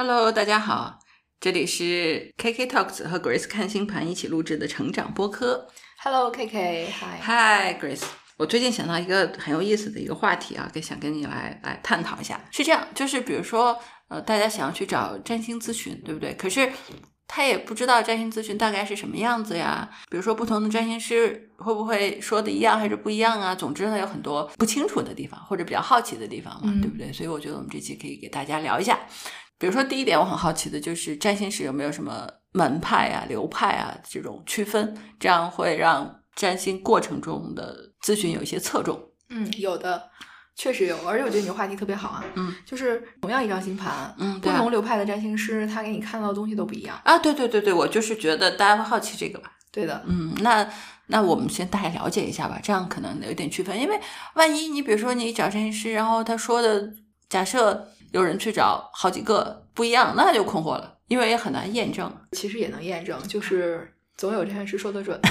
Hello，大家好，这里是 KK Talks 和 Grace 看星盘一起录制的成长播客。Hello，KK，Hi，Hi Grace 我最近想到一个很有意思的一个话题啊，跟想跟你来来探讨一下。是这样，就是比如说，呃，大家想要去找占星咨询，对不对？可是他也不知道占星咨询大概是什么样子呀。比如说，不同的占星师会不会说的一样还是不一样啊？总之呢，有很多不清楚的地方，或者比较好奇的地方嘛，嗯对不对？所以我觉得我们这期可以给大家聊一下。比如说，第一点我很好奇的就是占星师有没有什么门派啊、流派啊这种区分，这样会让占星过程中的咨询有一些侧重。嗯，有的，确实有，而且我觉得你的话题特别好啊。嗯，就是同样一张星盘，嗯，不同流派的占星师，他给你看到的东西都不一样。啊，对对对对，我就是觉得大家会好奇这个吧。对的，嗯，那那我们先大概了解一下吧，这样可能有点区分，因为万一你比如说你找占星师，然后他说的假设有人去找好几个不一样，那就困惑了，因为也很难验证。其实也能验证，就是总有这件事说得准。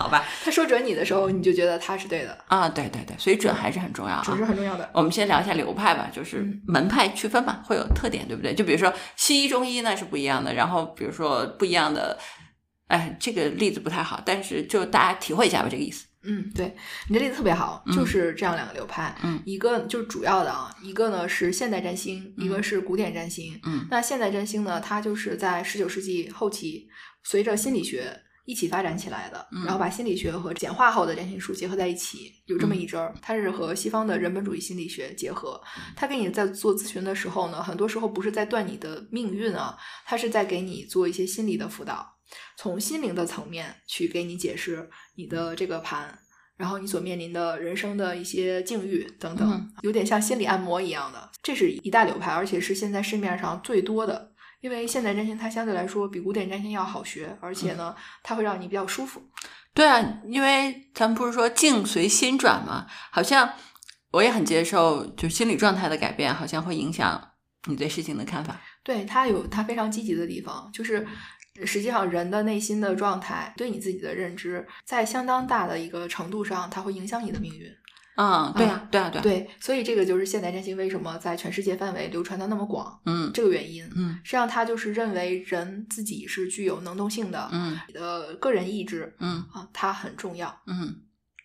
好吧？他说准你的时候，你就觉得他是对的，啊，对对对，所以准还是很重要啊。准是很重要的。我们先聊一下流派吧，就是嗯门派区分嘛，会有特点，对不对？就比如说西医、中医那是不一样的，然后比如说不一样的，哎，这个例子不太好，但是就大家体会一下吧，这个意思。嗯，对，你这例子特别好，嗯就是这样两个流派，嗯一个就是主要的啊，一个呢是现代占星，一个是古典占星。嗯那现代占星呢，它就是在十九世纪后期，随着心理学一起发展起来的，嗯然后把心理学和简化后的占星术结合在一起，有这么嗯一支儿。它是和西方的人本主义心理学结合。它给你在做咨询的时候呢，很多时候不是在断你的命运啊，它是在给你做一些心理的辅导，从心灵的层面去给你解释你的这个盘。然后你所面临的人生的一些境遇等等，嗯有点像心理按摩一样的，这是一大流派，而且是现在市面上最多的。因为现代占星它相对来说比古典占星要好学，而且呢，它会让你比较舒服。对啊，因为咱们不是说境随心转嘛，好像我也很接受，就心理状态的改变，好像会影响你对事情的看法。对它有它非常积极的地方，就是实际上人的内心的状态对你自己的认知，在相当大的一个程度上，它会影响你的命运。嗯，对啊，对啊，对啊，，对，所以这个就是现代占星为什么在全世界范围流传的那么广嗯这个原因。嗯实际上，他就是认为人自己是具有能动性的，嗯你的个人意志嗯啊，它很重要。嗯，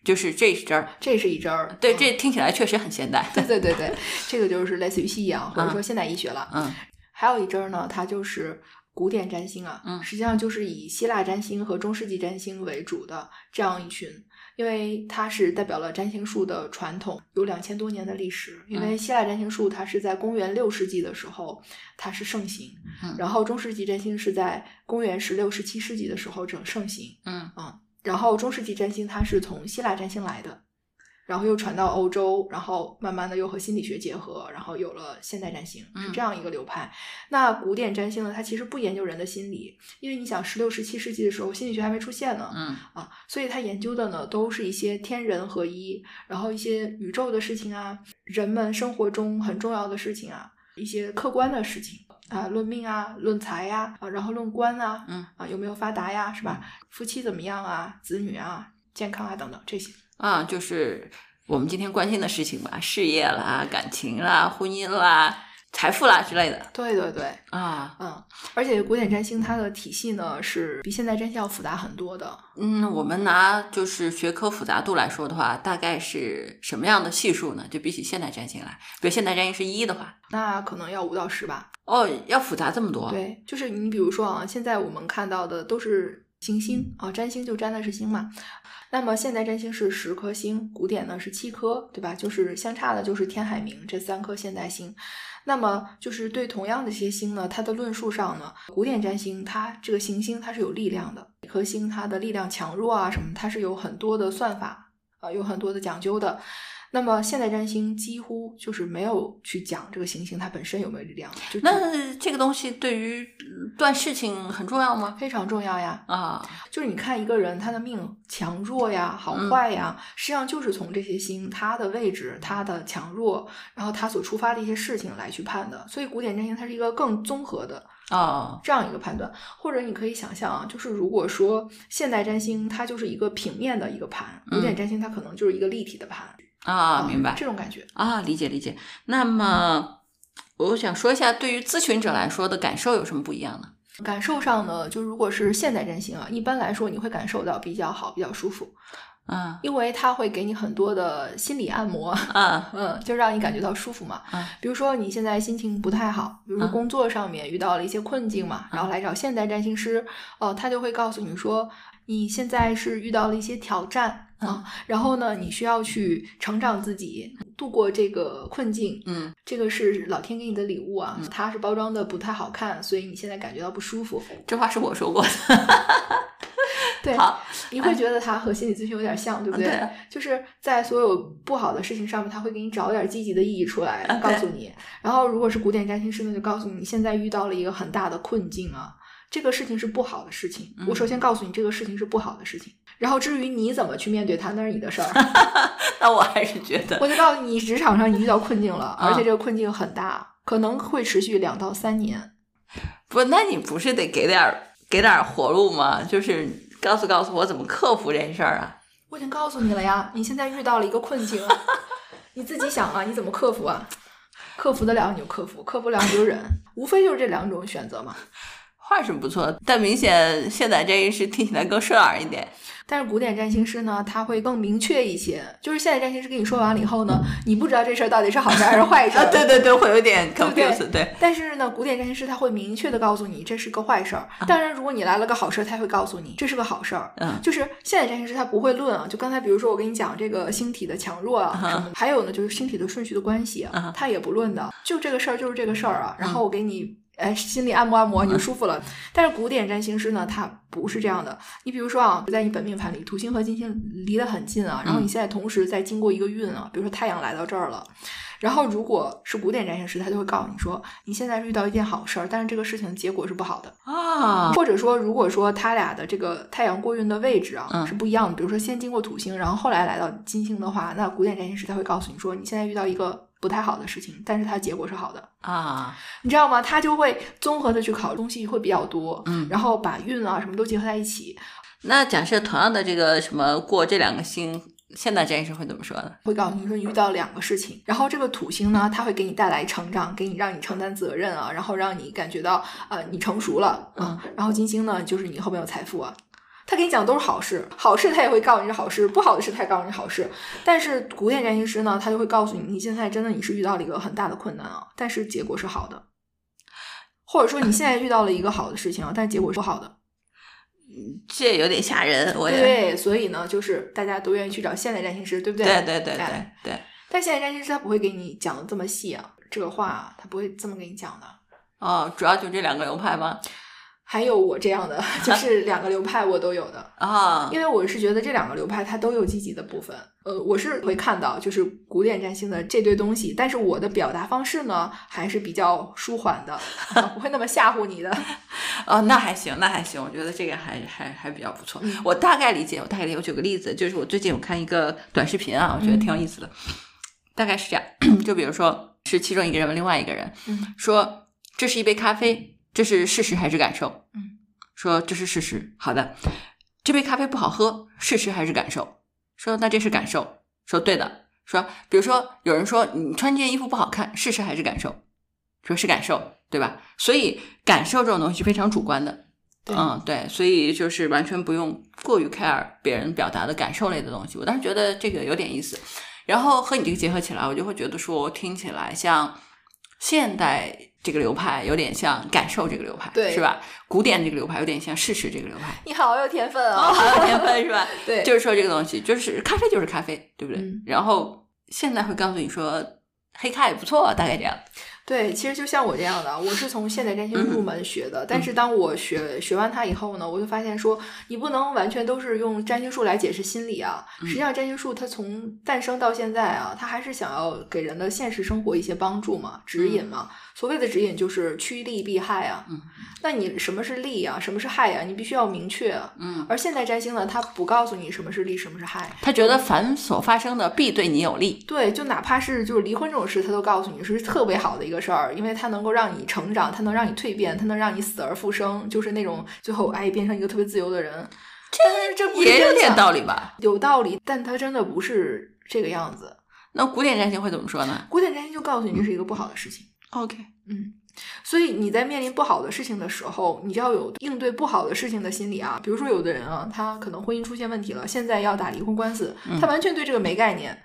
就是这是这儿，这是一针儿，对，嗯这听起来确实很现代。对对对对，这个就是类似于西洋或者说现代医学了。嗯还有一针儿呢，它就是古典占星啊，嗯实际上就是以希腊占星和中世纪占星为主的这样一群。因为它是代表了占星术的传统，有两千多年的历史。因为希腊占星术它是在公元六世纪的时候它是盛行，嗯然后中世纪占星是在公元十六、十七世纪的时候整盛行。嗯然后中世纪占星它是从希腊占星来的，然后又传到欧洲，然后慢慢的又和心理学结合，然后有了现代占星，是嗯。这样一个流派。那古典占星呢，它其实不研究人的心理，因为你想十六、十七世纪的时候，心理学还没出现呢，嗯。啊，所以它研究的呢都是一些天人合一，然后一些宇宙的事情啊，人们生活中很重要的事情啊，一些客观的事情。啊，论命啊，论财呀、啊，然后论官啊，嗯。啊，有没有发达呀，是吧？夫妻怎么样啊，子女啊，健康啊等等这些。啊，就是我们今天关心的事情吧，事业啦、感情啦、婚姻啦、财富啦之类的对对对，啊。嗯，而且古典占星它的体系呢是比现代占星要复杂很多的。嗯，我们拿就是学科复杂度来说的话，大概是什么样的系数呢？就比起现代占星来，比如现代占星是一的话，那可能要五到十吧。哦，要复杂这么多。，对，就是你比如说啊，现在我们看到的都是行星啊，占星就占的是星嘛。那么现代占星是十颗星，古典呢是七颗，对吧？就是相差的就是天海冥这三颗现代星。那么就是对同样的一些星呢，它的论述上呢，古典占星它这个行星它是有力量的，每颗星它的力量强弱啊什么，它是有很多的算法啊、有很多的讲究的。那么现代占星几乎就是没有去讲这个行星它本身有没有力量，就只那这个东西对于断事情很重要吗？非常重要呀。啊，就是你看一个人他的命强弱呀、好坏呀，实际上就是从这些星它的位置、它的强弱，然后它所触发的一些事情来去判的。所以古典占星它是一个更综合的啊，这样一个判断。或者你可以想象啊，就是如果说现代占星它就是一个平面的一个盘，古典占星它可能就是一个立体的盘啊，明白这种感觉。啊，理解理解。那么我想说一下，对于咨询者来说的感受有什么不一样呢？感受上呢，就如果是现代占星啊，一般来说你会感受到比较好，比较舒服，啊因为它会给你很多的心理按摩，啊 嗯，就让你感觉到舒服嘛。啊比如说你现在心情不太好，比如说啊工作上面遇到了一些困境嘛，然后来找现代占星师，哦、他就会告诉你说，你现在是遇到了一些挑战啊，然后呢，你需要去成长自己，度过这个困境。嗯这个是老天给你的礼物啊，它是包装的不太好看，所以你现在感觉到不舒服。这话是我说过的。对，好，你会觉得它和心理咨询有点像，对不对？对就是在所有不好的事情上面，他会给你找点积极的意义出来，告诉你。然后，如果是古典占星师呢，就告诉你你现在遇到了一个很大的困境啊，这个事情是不好的事情。嗯我首先告诉你这个事情是不好的事情，然后至于你怎么去面对它，那是你的事儿。那我还是觉得，我就告诉你，职场上你遇到困境了，啊而且这个困境很大，可能会持续两到三年。不，那你不是得给点儿给点儿活路吗？就是告诉告诉我怎么克服这事儿啊？我已经告诉你了呀，你现在遇到了一个困境，你自己想啊，你怎么克服啊？克服得了你就克服，克服不了你就忍，无非就是这两种选择嘛。话是不错，但明显现在这一是听起来更顺耳一点。但是古典占星师呢，他会更明确一些。就是现在占星师跟你说完了以后呢，你不知道这事儿到底是好事儿还是坏事啊，儿。对对对，会有点 confuse，对但是呢，古典占星师他会明确的告诉你这是个坏事儿。啊当然，如果你来了个好事儿，他会告诉你这是个好事儿。嗯就是现在占星师他不会论啊，就刚才比如说我跟你讲这个星体的强弱啊什么的，还有呢就是星体的顺序的关系他也不论的，就这个事儿就是这个事儿啊，然后我给你。哎，心里按摩按摩，你就舒服了。但是古典占星师呢，他不是这样的。你比如说啊，在你本命盘里，土星和金星离得很近啊，然后你现在同时在经过一个运啊，比如说太阳来到这儿了，然后如果是古典占星师，他就会告诉你说，你现在是遇到一件好事儿，但是这个事情结果是不好的。啊，或者说，如果说他俩的这个太阳过运的位置啊、嗯是不一样的，比如说先经过土星，然后后来来到金星的话，那古典占星师他会告诉你说，你现在遇到一个不太好的事情，但是它结果是好的，啊，你知道吗？他就会综合的去考虑东西会比较多，嗯然后把运啊什么都结合在一起，那假设同样的这个什么过这两个星，现代占星师会怎么说呢？会告诉你说你遇到两个事情，然后这个土星呢，它会给你带来成长，给你让你承担责任啊，然后让你感觉到呃你成熟了，嗯，然后金星呢，就是你后面有财富啊。他给你讲的都是好事，好事他也会告诉你是好事，不好的事他也告诉你好事。但是古典占星师呢，他就会告诉你，你现在真的你是遇到了一个很大的困难啊，但是结果是好的，或者说你现在遇到了一个好的事情啊，但是结果是不好的。这有点吓人，我也对，所以呢，就是大家都愿意去找现代占星师，对不对？对对对对哎对。但现代占星师他不会给你讲的这么细啊，这个话他不会这么给你讲的。哦，主要就这两个流派吗？还有我这样的，就是两个流派我都有的，啊，因为我是觉得这两个流派它都有积极的部分。呃，我是会看到就是古典占星的这堆东西，但是我的表达方式呢还是比较舒缓的，啊不会那么吓唬你的。哦，那还行，那还行，我觉得这个还还还比较不错。嗯我大概理解，我大概理解。我举个例子，就是我最近我看一个短视频啊，我觉得挺有意思的。大概是这样，就比如说是其中一个人问另外一个人嗯说：“这是一杯咖啡，这是事实还是感受？”嗯，说这是事实。好的，这杯咖啡不好喝，事实还是感受？说那这是感受。说对的。说比如说有人说你穿这件衣服不好看，事实还是感受？说是感受，对吧？所以感受这种东西是非常主观的。嗯，对，所以就是完全不用过于 care 别人表达的感受类的东西。我当时觉得这个有点意思，然后和你这个结合起来，我就会觉得说，听起来像现代这个流派有点像感受这个流派，对是吧？古典这个流派有点像事实这个流派。你好有天分哦，啊！好有天分是吧？对，就是说这个东西，就是咖啡就是咖啡，对不对？嗯然后现在会告诉你说，黑咖也不错，大概这样。对，其实就像我这样的，我是从现代占星嗯入门学的，但是当我学学完它以后呢，我就发现说，你不能完全都是用占星术来解释心理啊。嗯实际上，占星术它从诞生到现在啊，它还是想要给人的现实生活一些帮助嘛，指引嘛。所谓的指引就是趋利避害啊。嗯，那你什么是利啊？什么是害啊？你必须要明确啊。嗯，而现代占星呢，它不告诉你什么是利，什么是害。他觉得凡所发生的必对你有利。对，就哪怕是就是离婚这种事，他都告诉你是特别好的一个事儿，因为它能够让你成长，它能让你蜕变，它能让你死而复生，就是那种最后哎变成一个特别自由的人。但是这也有点道理吧？有道理，但它真的不是这个样子。那古典占星会怎么说呢？古典占星就告诉你这是一个不好的事情，OK，嗯，所以你在面临不好的事情的时候，你就要有应对不好的事情的心理啊。比如说，有的人啊，他可能婚姻出现问题了，现在要打离婚官司，他完全对这个没概念。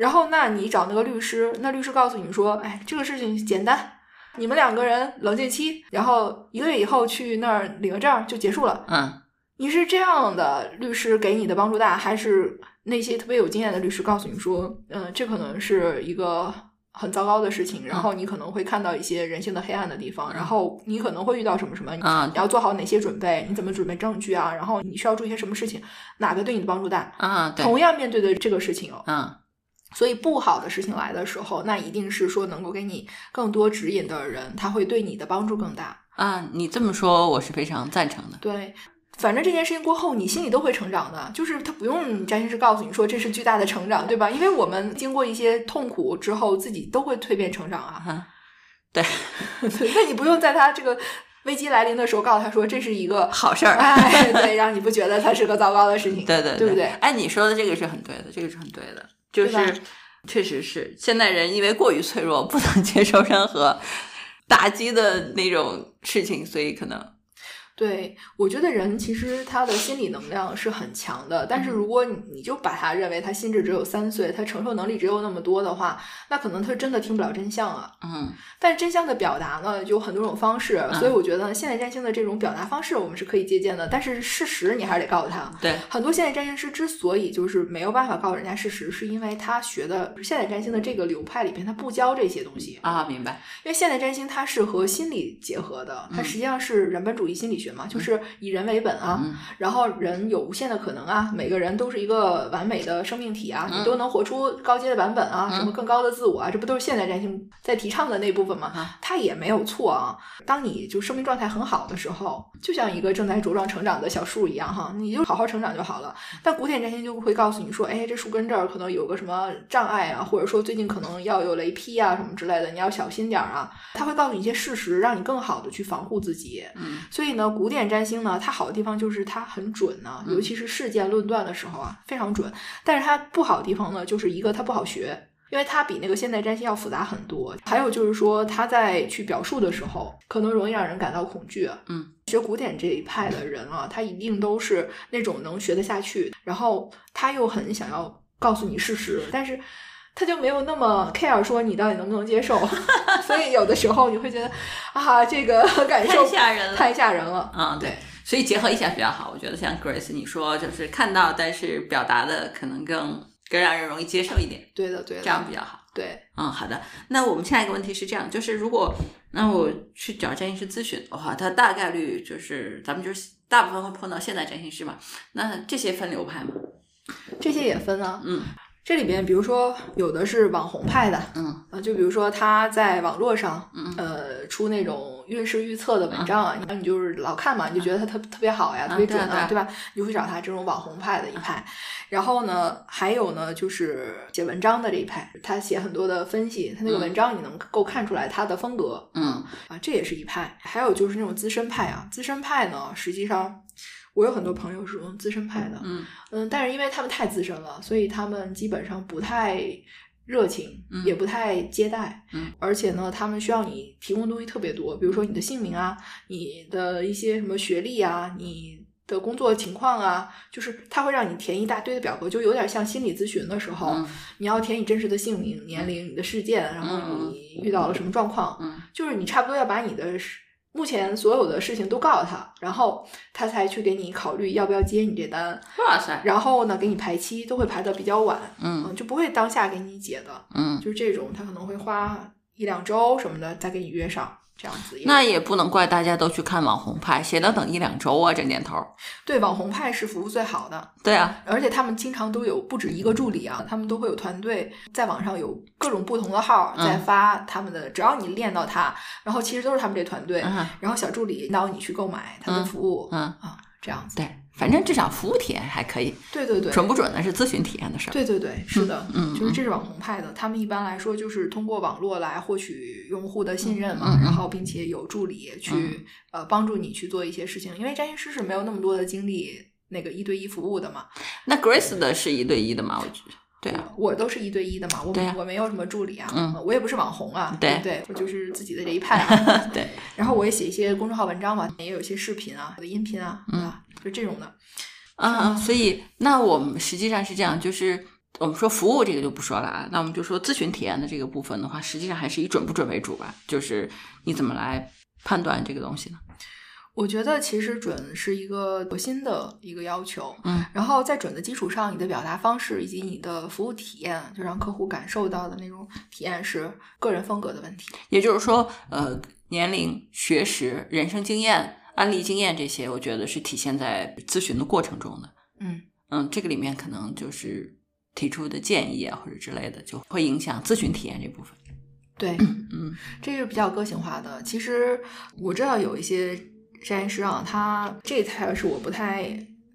然后，那你找那个律师，那律师告诉你说，哎，这个事情简单，你们两个人冷静期，然后一个月以后去那儿领个证就结束了。嗯，你是这样的律师给你的帮助大，还是那些特别有经验的律师告诉你说，嗯，这可能是一个很糟糕的事情，然后你可能会看到一些人性的黑暗的地方，然后你可能会遇到什么什么，啊你要做好哪些准备，你怎么准备证据啊？然后你需要注意些什么事情？哪个对你的帮助大？啊，对，同样面对的这个事情哦，嗯所以不好的事情来的时候，那一定是说能够给你更多指引的人，他会对你的帮助更大。啊，你这么说我是非常赞成的。对，反正这件事情过后，你心里都会成长的，就是他不用占星师告诉你说这是巨大的成长，对吧？因为我们经过一些痛苦之后，自己都会蜕变成长啊。啊，对，那你不用在他这个危机来临的时候告诉他说这是一个好事儿。哎，对，让你不觉得它是个糟糕的事情，对对对不对？哎，你说的这个是很对的，这个是很对的，就是确实是现代人因为过于脆弱，不能接受任何打击的那种事情，所以可能对，我觉得人其实他的心理能量是很强的，但是如果你你就把他认为他心智只有三岁，他承受能力只有那么多的话，那可能他真的听不了真相啊。嗯但是真相的表达呢，有很多种方式，所以我觉得现代占星的这种表达方式我们是可以借鉴的，但是事实你还是得告诉他。对很多现代占星师之所以就是没有办法告诉人家事实，是因为他学的现代占星的这个流派里边，他不教这些东西。啊，明白因为现代占星它是和心理结合的，它实际上是人本主义心理学嘛，就是以人为本啊，嗯然后人有无限的可能啊，每个人都是一个完美的生命体啊，你都能活出高阶的版本啊，什么更高的自我啊，这不都是现代占星在提倡的那部分吗啊？它也没有错啊。当你就生命状态很好的时候，就像一个正在茁壮成长的小树一样哈，你就好好成长就好了。但古典占星就会告诉你说，哎，这树根这儿可能有个什么障碍啊，或者说最近可能要有雷劈啊什么之类的，你要小心点儿啊。它会告诉你一些事实，让你更好的去防护自己。嗯所以呢，古典占星呢，它好的地方就是它很准呢、嗯尤其是事件论断的时候啊，非常准。但是它不好的地方呢，就是一个它不好学。因为它比那个现代占星要复杂很多，还有就是说，它在去表述的时候，可能容易让人感到恐惧。嗯，学古典这一派的人啊，他一定都是那种能学得下去，然后他又很想要告诉你事实，但是他就没有那么 care 说你到底能不能接受，所以有的时候你会觉得啊，这个感受太吓人了太吓人了。啊，对，所以结合一下比较好。我觉得像 Grace 你说，就是看到，但是表达的可能更更让人容易接受一点，对的，对的，这样比较好。对，嗯，好的。那我们下一个问题是这样，就是如果那我去找占星师咨询的话，他大概率就是咱们就是大部分会碰到现代占星师嘛。那这些分流派吗？这些也分啊。嗯这里边，比如说有的是网红派的，嗯啊，就比如说他在网络上，嗯呃，出那种运势预测的文章啊，你你就是老看嘛，你就觉得他特特别好呀，啊特别准对啊对吧？你就会找他这种网红派的一派。然后呢，还有呢，就是写文章的这一派，他写很多的分析，他那个嗯文章你能够看出来他的风格，嗯啊，这也是一派。还有就是那种资深派啊，资深派呢，实际上我有很多朋友是用资深派的，嗯嗯，但是因为他们太资深了，所以他们基本上不太热情，嗯也不太接待，嗯，而且呢，他们需要你提供的东西特别多，比如说你的姓名啊，你的一些什么学历啊，你。的工作情况啊，就是他会让你填一大堆的表格，就有点像心理咨询的时候，嗯你要填你真实的姓名、年龄、你的事件，然后嗯。你遇到了什么状况，嗯。就是你差不多要把你的事目前所有的事情都告诉他，然后他才去给你考虑要不要接你这单，哇塞，然后呢给你排期都会排的比较晚，嗯就不会当下给你解的，嗯，就是这种他可能会花一两周什么的再给你约上，这样子。那也不能怪大家都去看网红派，谁能等一两周啊？这年头儿。对网红派是服务最好的，对啊，而且他们经常都有不止一个助理啊，他们都会有团队在网上有各种不同的号在嗯发他们的，只要你练到他，然后其实都是他们这团队，嗯然后小助理引导你去购买他的嗯服务，嗯，啊，这样子。对，反正至少服务体验还可以，对对对，准不准那是咨询体验的事儿。对对对，是的，嗯就是这是网红派的，他们一般来说就是通过网络来获取用户的信任嘛，然后并且有助理去、呃帮助你去做一些事情，因为占星师是没有那么多的精力那个一对一服务的嘛。那 Grace 的是一对一的吗？我觉得对啊，我都是一对一的嘛，我我没有什么助理啊，嗯我也不是网红啊，对不对？我就是自己的这一派啊，对，然后我也写一些公众号文章嘛，也有一些视频啊，有的音频啊，对吧？就这种的。啊啊，所以那我们实际上是这样，就是我们说服务这个就不说了啊，那我们就说咨询体验的这个部分的话，实际上还是以准不准为主吧，就是你怎么来判断这个东西呢？我觉得其实准是一个核心的一个要求，嗯，然后在准的基础上，你的表达方式以及你的服务体验，就让客户感受到的那种体验是个人风格的问题。也就是说，呃，年龄、学识、人生经验、案例经验这些，我觉得是体现在咨询的过程中的。嗯嗯，这个里面可能就是提出的建议啊，或者之类的，就会影响咨询体验这部分。对，嗯这是比较个性化的。其实我知道有一些占星师啊，他这才是我不太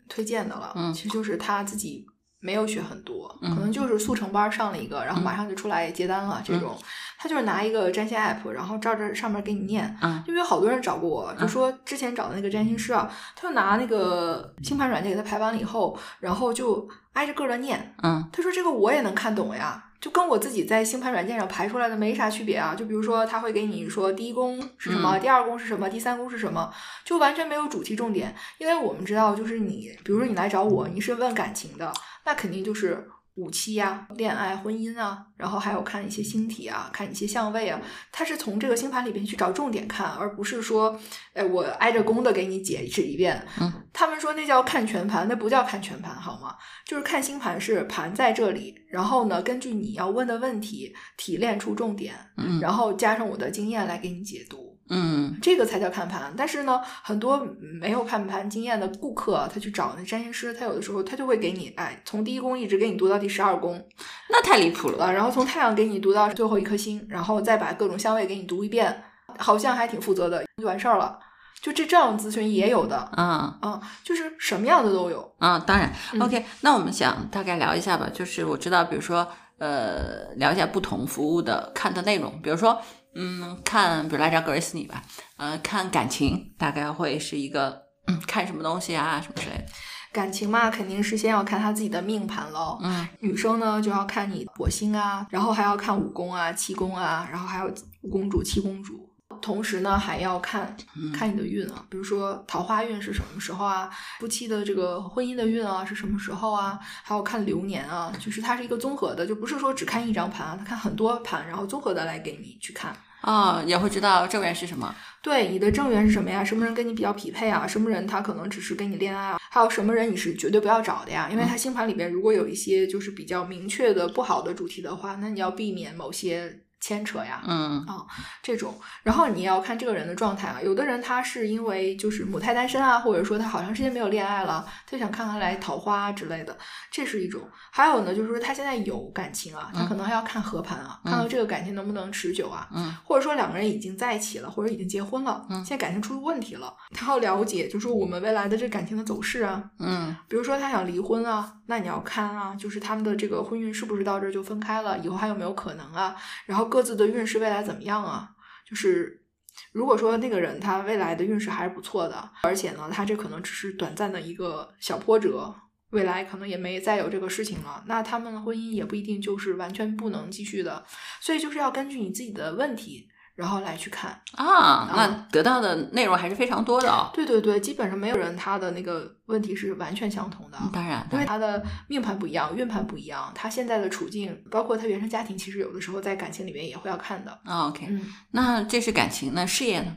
推荐的了。嗯其实就是他自己没有学很多，嗯可能就是速成班上了一个，然后马上就出来接单了。这种他就是拿一个占星 app，然后照着上面给你念。嗯因为有好多人找过我，就说之前找的那个占星师啊，他就拿那个星盘软件给他排完了以后，然后就挨着个的念。嗯他说这个我也能看懂呀，就跟我自己在星盘软件上排出来的没啥区别啊。就比如说他会给你说第一宫是什么，嗯第二宫是什么，第三宫是什么，就完全没有主题重点。因为我们知道，就是你，比如说你来找我，你是问感情的，那肯定就是。五期呀、恋爱、婚姻啊，然后还有看一些星体啊，看一些相位啊，它是从这个星盘里边去找重点看，而不是说，哎，我挨着宫的给你解释一遍。嗯，他们说那叫看全盘，那不叫看全盘，好吗？就是看星盘是盘在这里，然后呢，根据你要问的问题提炼出重点，嗯然后加上我的经验来给你解读。嗯这个才叫看盘。但是呢，很多没有看盘经验的顾客，他去找那占星师，他有的时候他就会给你，哎，从第一宫一直给你读到第十二宫，那太离谱了。啊，然后从太阳给你读到最后一颗星，然后再把各种相位给你读一遍，好像还挺负责的，就完事儿了。就这这样咨询也有的嗯嗯，就是什么样的都有。嗯，当然嗯，OK。那我们想大概聊一下吧，就是我知道，比如说，呃，聊一下不同服务的看的内容，比如说，嗯，看，比如来找格瑞斯尼吧，呃，看感情，大概会是一个，嗯，看什么东西啊，什么之类的。感情嘛，肯定是先要看他自己的命盘喽。嗯女生呢就要看你火星啊，然后还要看五宫啊、七宫啊，然后还有五公主、七公主。同时呢，还要看嗯看你的运啊，比如说桃花运是什么时候啊，夫妻的这个婚姻的运啊是什么时候啊，还有看流年啊，就是它是一个综合的，就不是说只看一张盘啊，它看很多盘，然后综合的来给你去看。哦，也会知道正缘是什么。对你的正缘是什么呀？什么人跟你比较匹配啊？什么人他可能只是跟你恋爱啊？还有什么人你是绝对不要找的呀？因为他星盘里边如果有一些就是比较明确的不好的主题的话，那你要避免某些牵扯呀。嗯啊这种，然后你也要看这个人的状态啊。有的人他是因为就是母胎单身啊，或者说他好长时间没有恋爱了，他想看看来桃花之类的，这是一种。还有呢，就是说他现在有感情啊，他可能还要看合盘啊，看到这个感情能不能持久啊。嗯或者说两个人已经在一起了，或者已经结婚了，嗯现在感情出了问题了，他要了解，就是我们未来的这感情的走势啊。嗯比如说他想离婚啊，那你要看啊，就是他们的这个婚运是不是到这儿就分开了，以后还有没有可能啊？然后各自的运势未来怎么样啊？就是如果说那个人他未来的运势还是不错的，而且呢，他这可能只是短暂的一个小波折。未来可能也没再有这个事情了，那他们的婚姻也不一定就是完全不能继续的，所以就是要根据你自己的问题，然后来去看。啊，那得到的内容还是非常多的哦。对对对，基本上没有人他的那个问题是完全相同的。嗯当然，因为他的命盘不一样，运盘不一样，他现在的处境，包括他原生家庭，其实有的时候在感情里面也会要看的。啊，OK，嗯，那这是感情，那事业呢？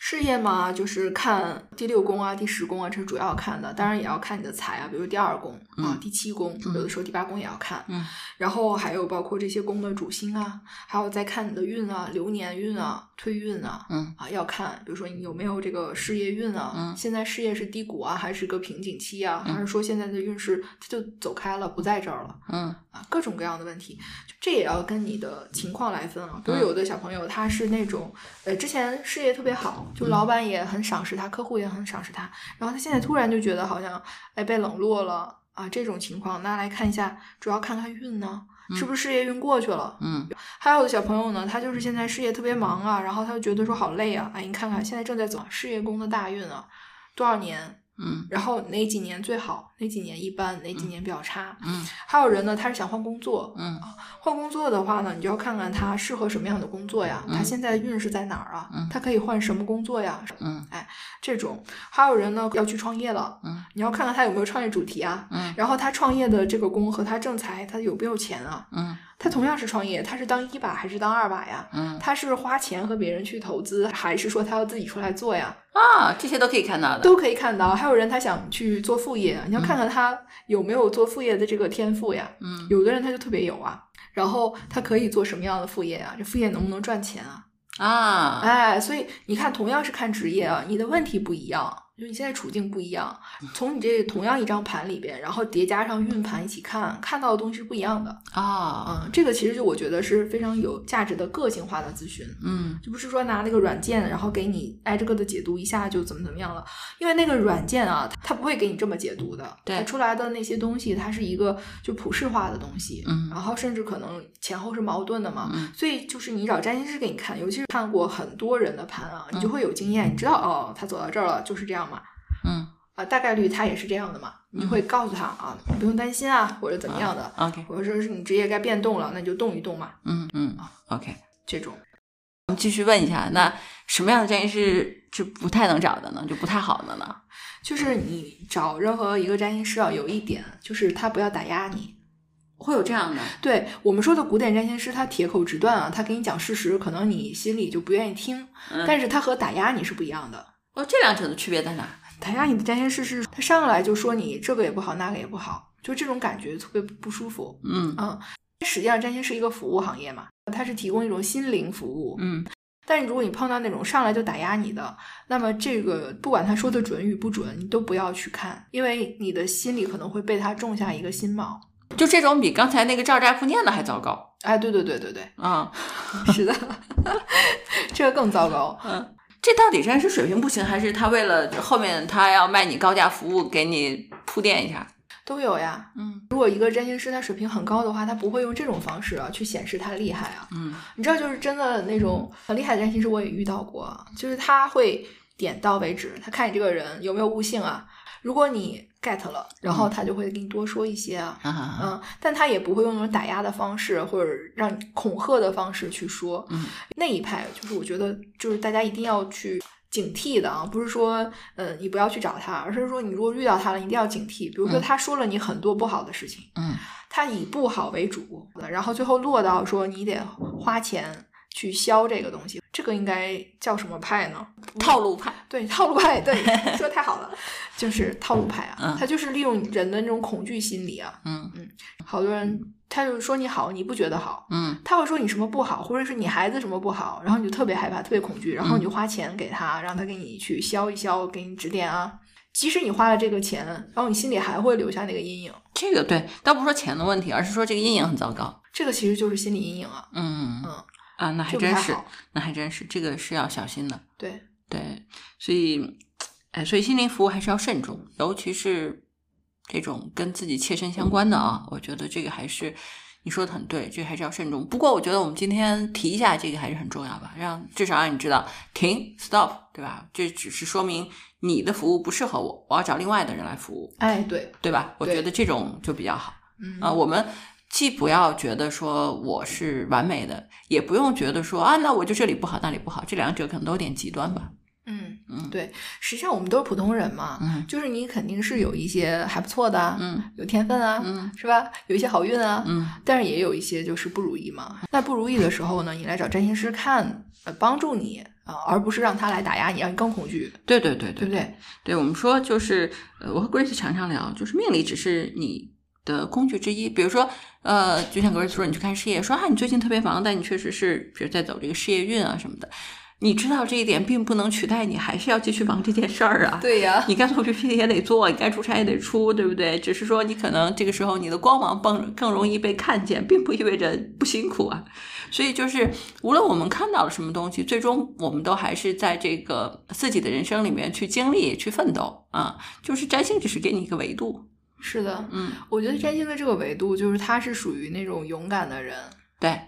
事业嘛，就是看第六宫啊、第十宫啊，这是主要看的。当然也要看你的财啊，比如第二宫啊、嗯第七宫，有的时候第八宫也要看。嗯，然后还有包括这些宫的主星啊，还有再看你的运啊、流年运啊、推运啊。嗯啊，要看，比如说你有没有这个事业运啊？嗯现在事业是低谷啊，还是个瓶颈期啊？嗯还是说现在的运势它就走开了，不在这儿了？嗯啊，各种各样的问题，这也要跟你的情况来分啊。比如嗯有的小朋友他是那种，呃，之前事业特别好，就老板也很赏识他，客户也很赏识他，然后他现在突然就觉得好像哎被冷落了啊，这种情况，那来看一下，主要看看运呢，是不是事业运过去了？嗯。还有的小朋友呢，他就是现在事业特别忙啊，然后他就觉得说好累啊，哎，你看看现在正在走事业宫的大运啊，多少年嗯。然后哪几年最好，哪几年一般，哪几年比较差。嗯。还有人呢，他是想换工作，嗯换工作的话呢，你就要看看他适合什么样的工作呀，他嗯现在的运势在哪儿啊嗯？他可以换什么工作呀？嗯哎这种，还有人呢要去创业了，嗯你要看看他有没有创业主题啊，嗯然后他创业的这个工和他正财，他有没有钱啊？嗯他同样是创业，他是当一把还是当二把呀？嗯他是花钱和别人去投资，还是说他要自己出来做呀？啊，这些都可以看到的。都可以看到。还有人他想去做副业，你要看看他有没有做副业的这个天赋呀。嗯有的人他就特别有啊，然后他可以做什么样的副业啊？这副业能不能赚钱啊？啊，哎，所以你看，同样是看职业啊，你的问题不一样，就你现在处境不一样，从你这同样一张盘里边，然后叠加上运盘一起看，看到的东西是不一样的。啊，嗯，这个其实就我觉得是非常有价值的个性化的咨询。嗯就不是说拿那个软件，然后给你挨着个的解读一下就怎么怎么样了，因为那个软件啊，它不会给你这么解读的，对它出来的那些东西，它是一个就普世化的东西，嗯然后甚至可能前后是矛盾的嘛，嗯所以就是你找占星师给你看，尤其是看过很多人的盘啊，你就嗯会有经验，你知道哦，他走到这儿了就是这样嘛，嗯啊，大概率他也是这样的嘛，你就会告诉他啊，你不用担心啊，或者怎么样的，，OK，或者说是你职业该变动了，那你就动一动嘛，嗯嗯，OK。这种。我们继续问一下，那什么样的占星师是不太能找的呢？就不太好的呢？就是你找任何一个占星师啊，有一点就是他不要打压你。会有这样的？对我们说的古典占星师，他铁口直断啊，他给你讲事实，可能你心里就不愿意听，嗯但是他和打压你是不一样的。哦，这两者的区别在哪？打压你的占星师是，他上来就说你这个也不好，那个也不好，就这种感觉特别不舒服。嗯嗯，实际上占星是一个服务行业嘛，它是提供一种心灵服务。嗯但是如果你碰到那种上来就打压你的，那么这个不管他说的准与不准，你都不要去看，因为你的心里可能会被他种下一个心锚。就这种比刚才那个赵寨铺念的还糟糕哎，对对对对对，啊！是的，这个更糟糕。嗯，这到底真是水平不行，还是他为了后面他要卖你高价服务，给你铺垫一下？都有呀。嗯如果一个占星师他水平很高的话，他不会用这种方式啊去显示他厉害啊。嗯你知道，就是真的那种很厉害的占星师，我也遇到过啊，就是他会点到为止，他看你这个人有没有悟性啊。如果你 get 了，然后他就会给你多说一些啊。啊嗯，但他也不会用那种打压的方式或者让你恐吓的方式去说。嗯，那一派就是我觉得就是大家一定要去警惕的啊，不是说呃你不要去找他，而是说你如果遇到他了，一定要警惕。比如说嗯他说了你很多不好的事情，嗯他以不好为主，然后最后落到说你得花钱去消这个东西，这个应该叫什么派呢？套路派。对套路派，对，说太好了，就是套路派啊，嗯他就是利用人的那种恐惧心理啊。嗯好多人他就说你好，你不觉得好，嗯他会说你什么不好，或者是你孩子什么不好，然后你就特别害怕，特别恐惧，然后你就花钱给他，让他给你去消一消，给你指点啊。即使你花了这个钱，然后你心里还会留下那个阴影，这个对，倒不是说钱的问题，而是说这个阴影很糟糕。这个其实就是心理阴影啊。嗯嗯，啊，那还真是，那还真是，这个是要小心的。对，对，所以，哎，所以心灵服务还是要慎重，尤其是这种跟自己切身相关的啊，我觉得这个还是你说的很对，这个还是要慎重。不过，我觉得我们今天提一下这个还是很重要吧，让至少让你知道停，stop，对吧？这只是说明你的服务不适合我，我要找另外的人来服务，哎，对，对吧？我觉得这种就比较好。嗯啊，我们既不要觉得说我是完美的，也不用觉得说啊，那我就这里不好，那里不好，这两者可能都有点极端吧。嗯，嗯对，实际上我们都是普通人嘛，嗯就是你肯定是有一些还不错的啊，嗯有天分啊，嗯是吧？有一些好运啊，嗯但是也有一些就是不如意嘛。那不如意的时候呢，你来找占星师看，呃，帮助你啊、而不是让他来打压你，让你更恐惧，对对对对对不对？对，我们说就是，呃，我和 Grace 常常聊，就是命理只是你的工具之一。比如说，呃，就像 Grace 说，你去看事业，说啊，你最近特别忙，但你确实是，比如在走这个事业运啊什么的。你知道这一点，并不能取代你还是要继续忙这件事儿啊。对呀，你该做 PPT 也得做，你该出差也得出，对不对？只是说你可能这个时候你的光芒更更容易被看见，并不意味着不辛苦啊。所以就是无论我们看到了什么东西，最终我们都还是在这个自己的人生里面去经历、去奋斗啊。就是占星只是给你一个维度，是的，嗯我觉得占星的这个维度，就是他是属于那种勇敢的人，对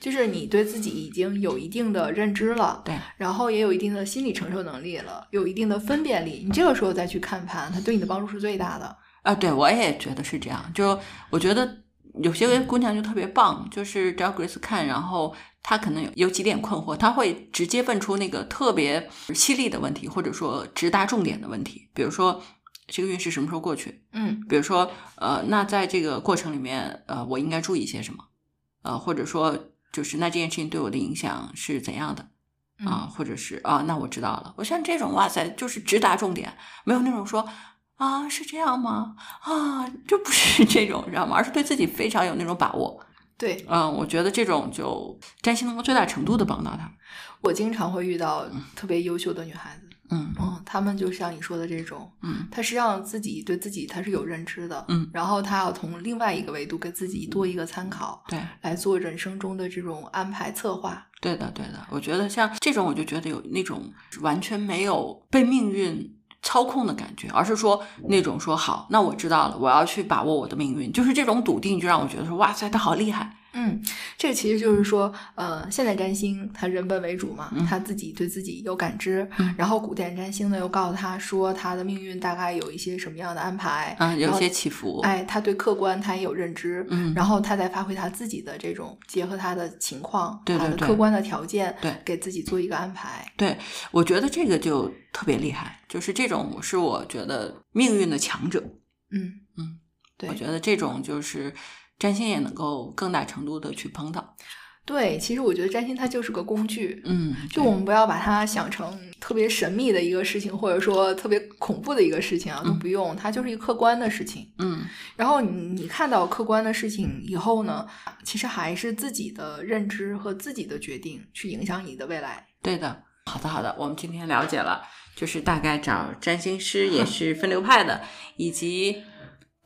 就是你对自己已经有一定的认知了，对，然后也有一定的心理承受能力了，有一定的分辨力，你这个时候再去看盘，它对你的帮助是最大的。啊，对我也觉得是这样。就我觉得有些姑娘就特别棒，就是只要 Grace 看，然后她可能有有几点困惑，她会直接问出那个特别犀利的问题，或者说直达重点的问题，比如说这个运势什么时候过去？嗯比如说，呃，那在这个过程里面，呃，我应该注意些什么？呃，或者说，就是那这件事情对我的影响是怎样的啊？嗯或者是啊，那我知道了。我像这种，哇塞，就是直达重点，没有那种说啊是这样吗？啊，就不是这种，你知道吗？而是对自己非常有那种把握。对嗯，我觉得这种就占星能够最大程度的帮到他。我经常会遇到特别优秀的女孩子，嗯嗯，他们就像你说的这种，嗯他实际上自己对自己他是有认知的，嗯，然后他要从另外一个维度给自己多一个参考，对。来做人生中的这种安排策划。对的，对的，我觉得像这种，我就觉得有那种完全没有被命运操控的感觉，而是说那种说好，那我知道了，我要去把握我的命运，就是这种笃定，就让我觉得说，哇塞，他好厉害。嗯，这个其实就是说，呃，现代占星它人本为主嘛，嗯他自己对自己有感知，嗯然后古典占星呢又告诉他说他的命运大概有一些什么样的安排，嗯，有些起伏。哎，他对客观他也有认知，嗯然后他再发挥他自己的这种结合他的情况，对对对他的客观的条件，对给自己做一个安排。对，我觉得这个就特别厉害，就是这种是我觉得命运的强者。嗯嗯，对，我觉得这种就是占星也能够更大程度的去碰到。对，其实我觉得占星它就是个工具，嗯，就我们不要把它想成特别神秘的一个事情，或者说特别恐怖的一个事情啊，都嗯不用，它就是一个客观的事情。嗯然后你你看到客观的事情以后呢，其实还是自己的认知和自己的决定去影响你的未来。对的，好的好的，我们今天了解了，就是大概找占星师也是分流派的，以及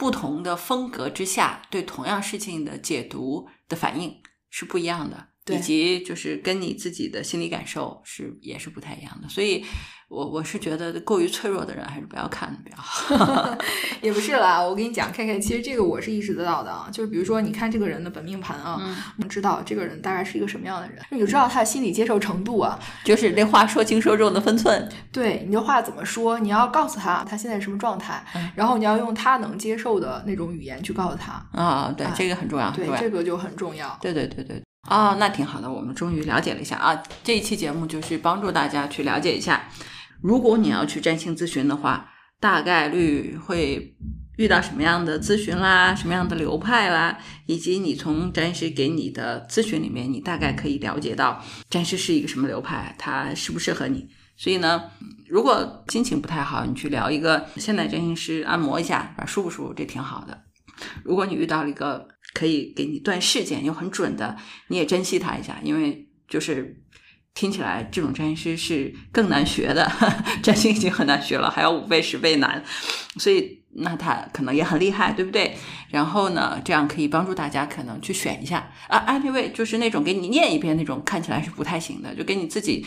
不同的风格之下对同样事情的解读的反应是不一样的，以及就是跟你自己的心理感受是也是不太一样的，所以我我是觉得过于脆弱的人还是不要看比较好。也不是啦，我跟你讲，K K，其实这个我是意识得到的啊，就是比如说你看这个人的本命盘啊，嗯，你知道这个人大概是一个什么样的人，你就知道他的心理接受程度啊。就是那话说轻说重的分寸。对，你的话怎么说？你要告诉他他现在什么状态，嗯然后你要用他能接受的那种语言去告诉他。啊，对哎，这个很重要，对这个就很重要。对对对对。啊、那挺好的，我们终于了解了一下啊。这一期节目就是帮助大家去了解一下，如果你要去占星咨询的话，大概率会遇到什么样的咨询啦，什么样的流派啦，以及你从占师给你的咨询里面，你大概可以了解到占师是一个什么流派，它适不适合你。所以呢，如果心情不太好，你去聊一个现代占星师按摩一下，啊，舒不舒服？这挺好的。如果你遇到了一个可以给你断事件又很准的，你也珍惜他一下，因为就是听起来这种占星师是更难学的，占星已经很难学了，还要五倍十倍难，所以那他可能也很厉害，对不对？然后呢，这样可以帮助大家可能去选一下啊，anyway，就是那种给你念一遍那种看起来是不太行的，就给你自己。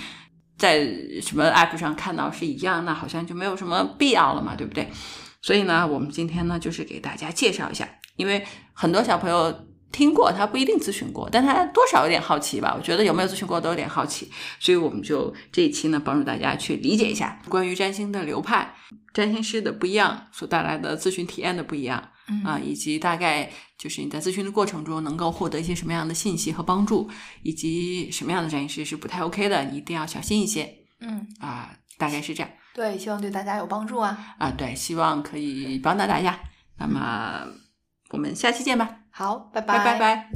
在什么 app 上看到是一样，那好像就没有什么必要了嘛，对不对？所以呢，我们今天呢，就是给大家介绍一下，因为很多小朋友听过，他不一定咨询过，但他多少有点好奇吧。我觉得有没有咨询过都有点好奇，所以我们就这一期呢，帮助大家去理解一下关于占星的流派、占星师的不一样所带来的咨询体验的不一样嗯啊，以及大概就是你在咨询的过程中能够获得一些什么样的信息和帮助，以及什么样的占星师是不太 OK 的，你一定要小心一些嗯，啊，大概是这样。对，希望对大家有帮助啊。啊，对，希望可以帮到大家。那么我们下期见吧，好，拜拜拜拜。